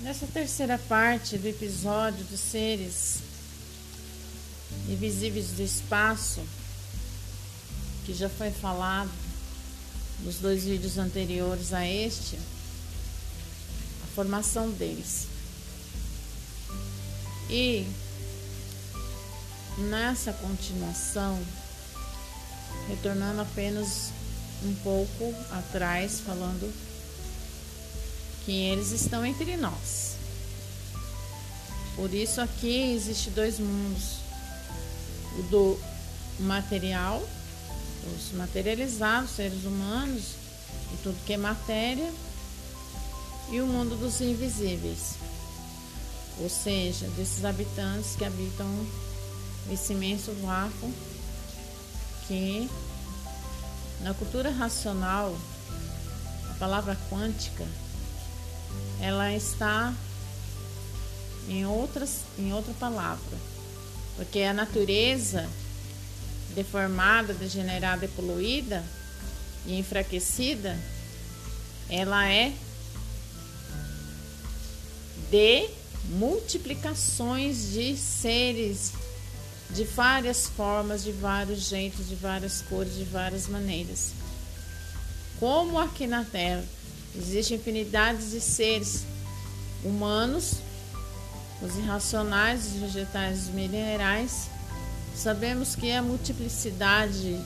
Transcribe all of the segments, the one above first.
Nessa terceira parte do episódio dos seres invisíveis do espaço, que já foi falado nos dois vídeos anteriores a este, a formação deles. E nessa continuação, retornando apenas um pouco atrás, falando que eles estão entre nós. Por isso aqui existe dois mundos, o do material, os materializados, seres humanos e tudo que é matéria, e o mundo dos invisíveis, ou seja, desses habitantes que habitam esse imenso vácuo que na cultura racional a palavra quântica ela está em outras em outra palavra. Porque a natureza deformada, degenerada e poluída e enfraquecida ela é de multiplicações de seres de várias formas, de vários jeitos, de várias cores, de várias maneiras. Como aqui na Terra existe infinidades de seres humanos, os irracionais, os vegetais, os minerais, sabemos que a multiplicidade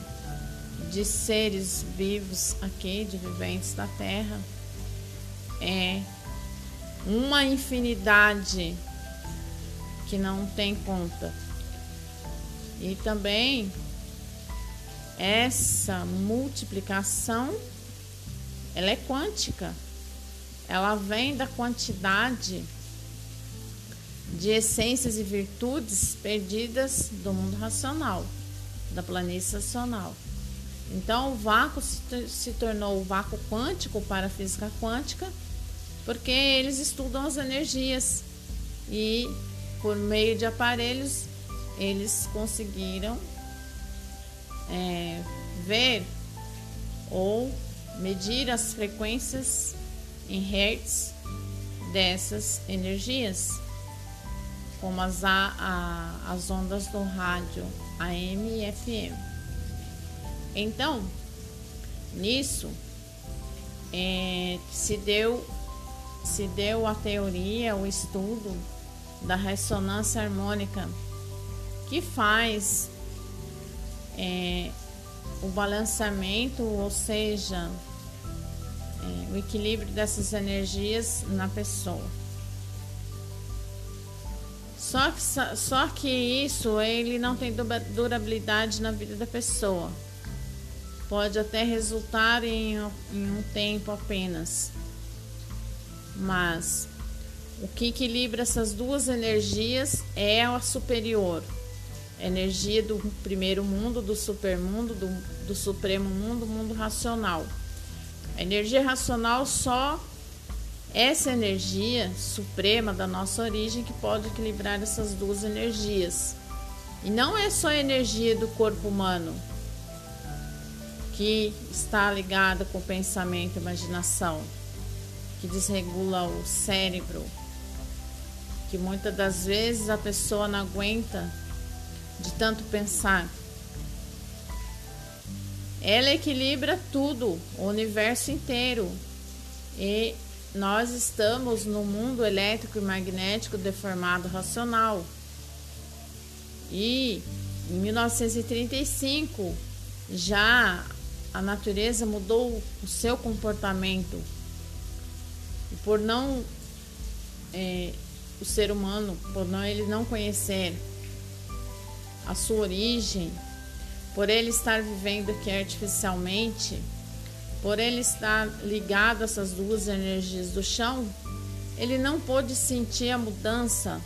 de seres vivos aqui, de viventes da Terra, é uma infinidade que não tem conta. E também essa multiplicação ela é quântica. Ela vem da quantidade de essências e virtudes perdidas do mundo racional, da planície racional. Então, o vácuo se, tornou o vácuo quântico para a física quântica, porque eles estudam as energias e, por meio de aparelhos, eles conseguiram é, ver ou medir as frequências em hertz dessas energias, como as, a, a, as ondas do rádio AM e FM. Então, nisso é, se deu se deu a teoria, o estudo da ressonância harmônica que faz é, o balanceamento, ou seja, é, o equilíbrio dessas energias na pessoa. Só que, só que isso ele não tem durabilidade na vida da pessoa. Pode até resultar em, em um tempo apenas. Mas o que equilibra essas duas energias é a superior, energia do primeiro mundo, do supermundo, do, do supremo mundo, mundo racional. A energia racional só essa energia suprema da nossa origem que pode equilibrar essas duas energias. E não é só a energia do corpo humano que está ligada com o pensamento e imaginação, que desregula o cérebro, que muitas das vezes a pessoa não aguenta de tanto pensar. Ela equilibra tudo, o universo inteiro. E nós estamos no mundo elétrico e magnético deformado racional. E em 1935 já a natureza mudou o seu comportamento. E por não é, o ser humano, por não ele não conhecer a sua origem, por ele estar vivendo aqui artificialmente, por ele estar ligado a essas duas energias do chão, ele não pôde sentir a mudança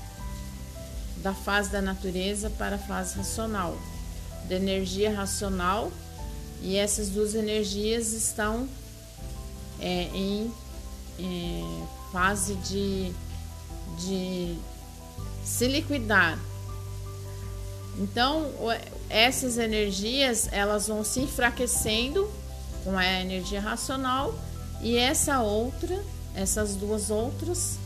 da fase da natureza para a fase racional, da energia racional, e essas duas energias estão é, em é, fase de, de se liquidar, então, essas energias, elas vão se enfraquecendo com a energia racional e essa outra, essas duas outras,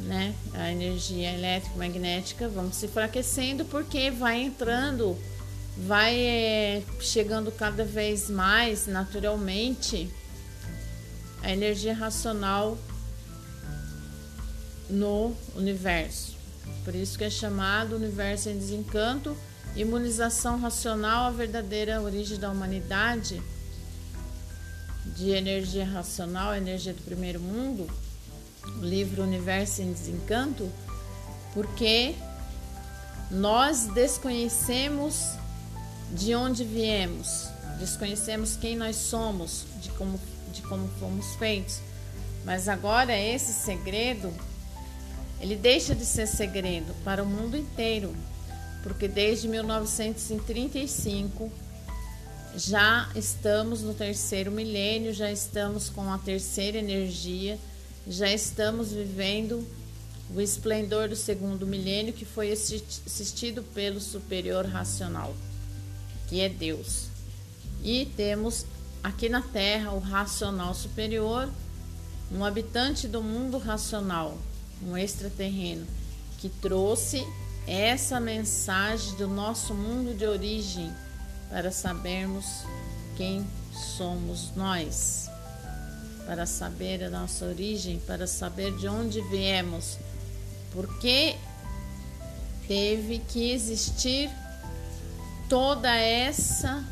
né, a energia elétrica magnética vão se enfraquecendo porque vai entrando, vai é, chegando cada vez mais naturalmente a energia racional no universo. Por isso que é chamado universo em desencanto, imunização racional, a verdadeira origem da humanidade de energia racional, energia do primeiro mundo, o livro Universo em Desencanto, porque nós desconhecemos de onde viemos, desconhecemos quem nós somos, de como, de como fomos feitos. Mas agora esse segredo, ele deixa de ser segredo para o mundo inteiro, porque desde 1935 já estamos no terceiro milênio, já estamos com a terceira energia, já estamos vivendo o esplendor do segundo milênio que foi assistido pelo superior racional, que é Deus. E temos aqui na Terra o racional superior, um habitante do mundo racional, um extraterreno, que trouxe essa mensagem do nosso mundo de origem para sabermos quem somos nós, para saber a nossa origem, para saber de onde viemos, porque teve que existir toda essa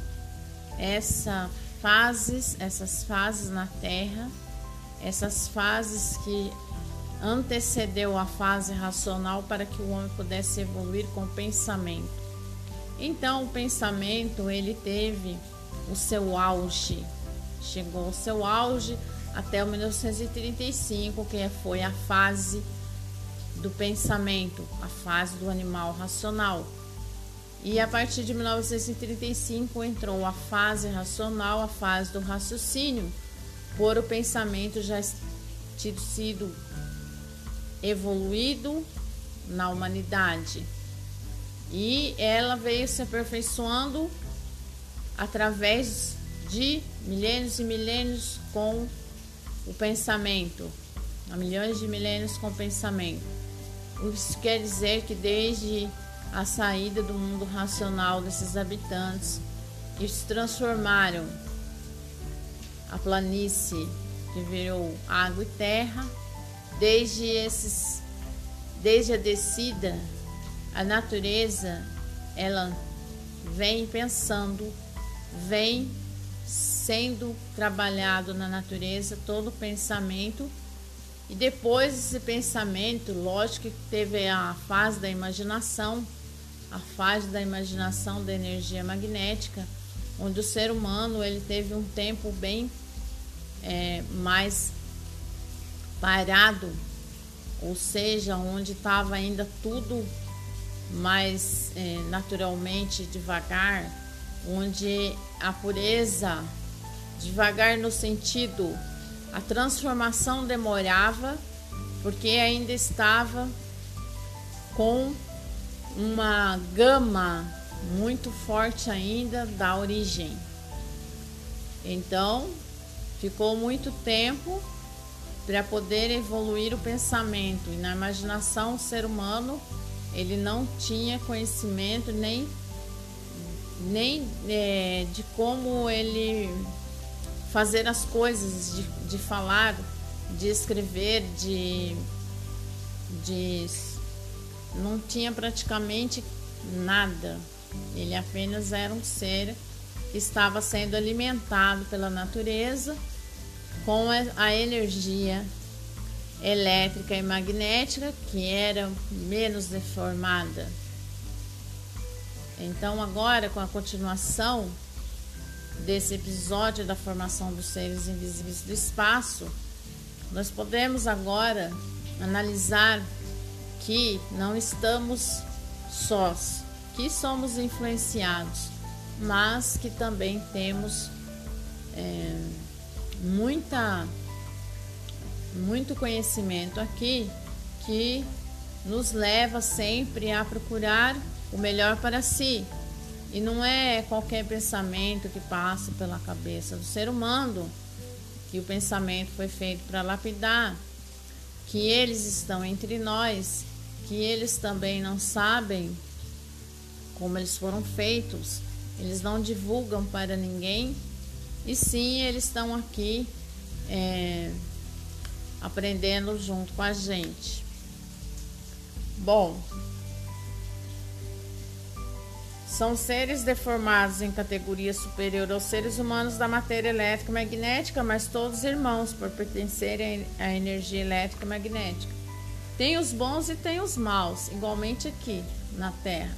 essa fases, essas fases na Terra, essas fases que antecedeu a fase racional para que o homem pudesse evoluir com pensamento. Então o pensamento ele teve o seu auge, chegou ao seu auge até o 1935, que foi a fase do pensamento, a fase do animal racional. E a partir de 1935 entrou a fase racional, a fase do raciocínio, por o pensamento já ter sido evoluído na humanidade. E ela veio se aperfeiçoando através de milênios e milênios com o pensamento, há milhões de milênios com o pensamento. Isso quer dizer que desde a saída do mundo racional desses habitantes se transformaram a planície que virou água e terra, desde esses desde a descida a natureza, ela vem pensando, vem sendo trabalhado na natureza todo o pensamento. E depois esse pensamento, lógico que teve a fase da imaginação, a fase da imaginação da energia magnética, onde o ser humano ele teve um tempo bem é, mais parado, ou seja, onde estava ainda tudo mais é, naturalmente devagar, onde a pureza, devagar no sentido, a transformação demorava, porque ainda estava com uma gama muito forte ainda da origem. Então, ficou muito tempo para poder evoluir o pensamento e na imaginação o ser humano ele não tinha conhecimento nem, nem é, de como ele fazer as coisas, de, de falar, de escrever, de, de. Não tinha praticamente nada. Ele apenas era um ser que estava sendo alimentado pela natureza com a energia elétrica e magnética, que era menos deformada. Então, agora, com a continuação desse episódio da formação dos seres invisíveis do espaço, nós podemos agora analisar que não estamos sós, que somos influenciados, mas que também temos é, muita muito conhecimento aqui que nos leva sempre a procurar o melhor para si. E não é qualquer pensamento que passa pela cabeça do ser humano que o pensamento foi feito para lapidar, que eles estão entre nós, que eles também não sabem como eles foram feitos, eles não divulgam para ninguém, e sim eles estão aqui é, aprendendo junto com a gente. Bom, são seres deformados em categoria superior aos seres humanos da matéria elétrica magnética, mas todos irmãos por pertencerem à energia elétrica magnética. Tem os bons e tem os maus, igualmente aqui na Terra.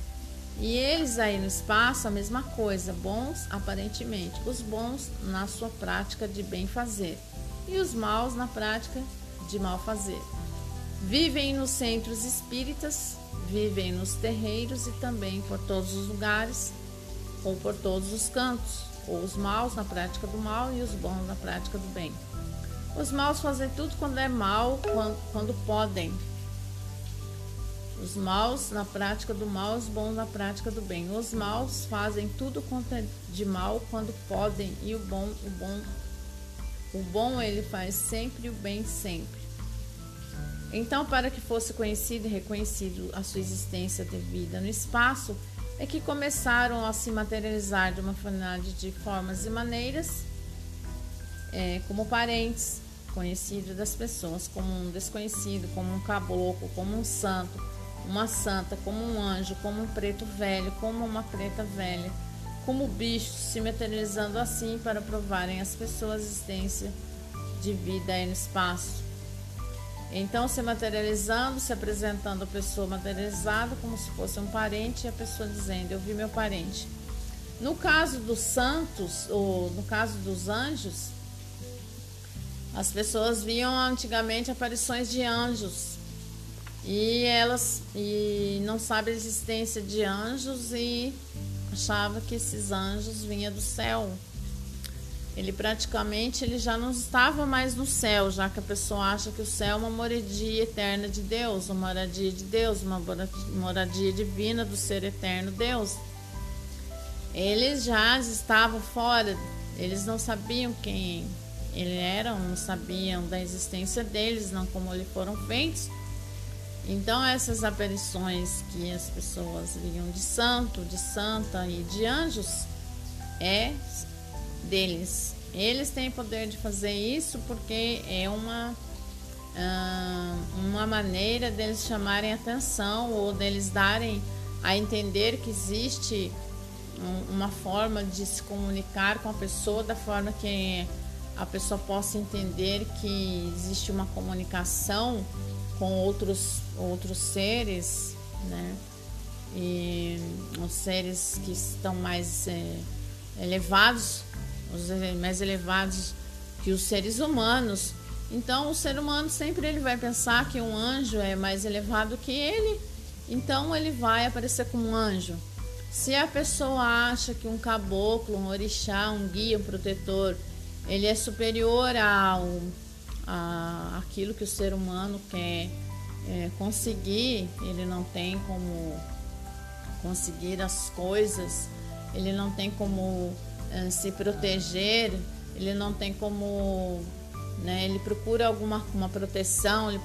E eles aí no espaço, a mesma coisa, bons aparentemente, os bons na sua prática de bem fazer e os maus na prática de mal fazer. Vivem nos centros espíritas vivem nos terreiros e também por todos os lugares ou por todos os cantos, ou os maus na prática do mal e os bons na prática do bem. Os maus fazem tudo quando é mal, quando, quando podem. Os maus na prática do mal, os bons na prática do bem. Os maus fazem tudo quanto é de mal quando podem e o bom, o bom, o bom ele faz sempre o bem sempre. Então, para que fosse conhecido e reconhecido a sua existência devida no espaço, é que começaram a se materializar de uma finalidade de formas e maneiras, é, como parentes, conhecidos das pessoas, como um desconhecido, como um caboclo, como um santo, uma santa, como um anjo, como um preto velho, como uma preta velha, como bichos, se materializando assim para provarem às pessoas a existência de vida aí no espaço então, se materializando, se apresentando a pessoa materializada como se fosse um parente e a pessoa dizendo: Eu vi meu parente. No caso dos santos, ou no caso dos anjos, as pessoas viam antigamente aparições de anjos e elas e não sabem a existência de anjos e achava que esses anjos vinham do céu ele praticamente ele já não estava mais no céu, já que a pessoa acha que o céu é uma moradia eterna de Deus, uma moradia de Deus, uma moradia divina do ser eterno Deus. Eles já estavam fora, eles não sabiam quem eles eram, não sabiam da existência deles, não como eles foram feitos. Então essas aparições que as pessoas viam de santo, de santa e de anjos é deles. Eles têm poder de fazer isso porque é uma, uma maneira deles chamarem atenção ou deles darem a entender que existe uma forma de se comunicar com a pessoa da forma que a pessoa possa entender que existe uma comunicação com outros outros seres, né? E os seres que estão mais é, elevados os mais elevados que os seres humanos. Então, o ser humano sempre ele vai pensar que um anjo é mais elevado que ele, então ele vai aparecer como um anjo. Se a pessoa acha que um caboclo, um orixá, um guia, um protetor, ele é superior ao a, aquilo que o ser humano quer é, conseguir, ele não tem como conseguir as coisas, ele não tem como eh, se proteger, ele não tem como, né, ele procura alguma uma proteção, ele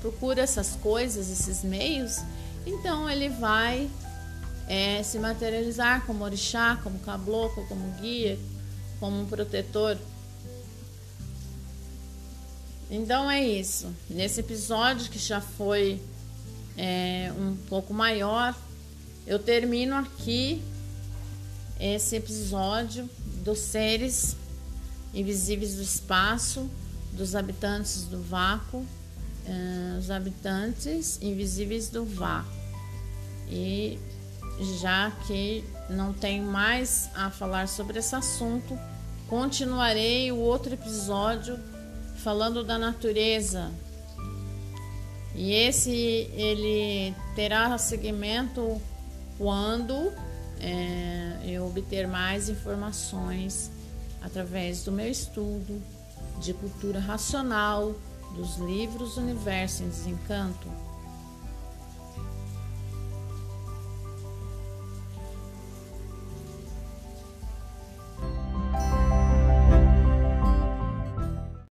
procura essas coisas, esses meios, então ele vai é, se materializar como orixá, como caboclo, como guia, como protetor. Então é isso. Nesse episódio que já foi é, um pouco maior, eu termino aqui esse episódio dos seres invisíveis do espaço, dos habitantes do vácuo, uh, os habitantes invisíveis do vácuo. E já que não tenho mais a falar sobre esse assunto, continuarei o outro episódio falando da natureza. E esse ele terá seguimento quando é, eu obter mais informações através do meu estudo de cultura racional dos livros Universo em Desencanto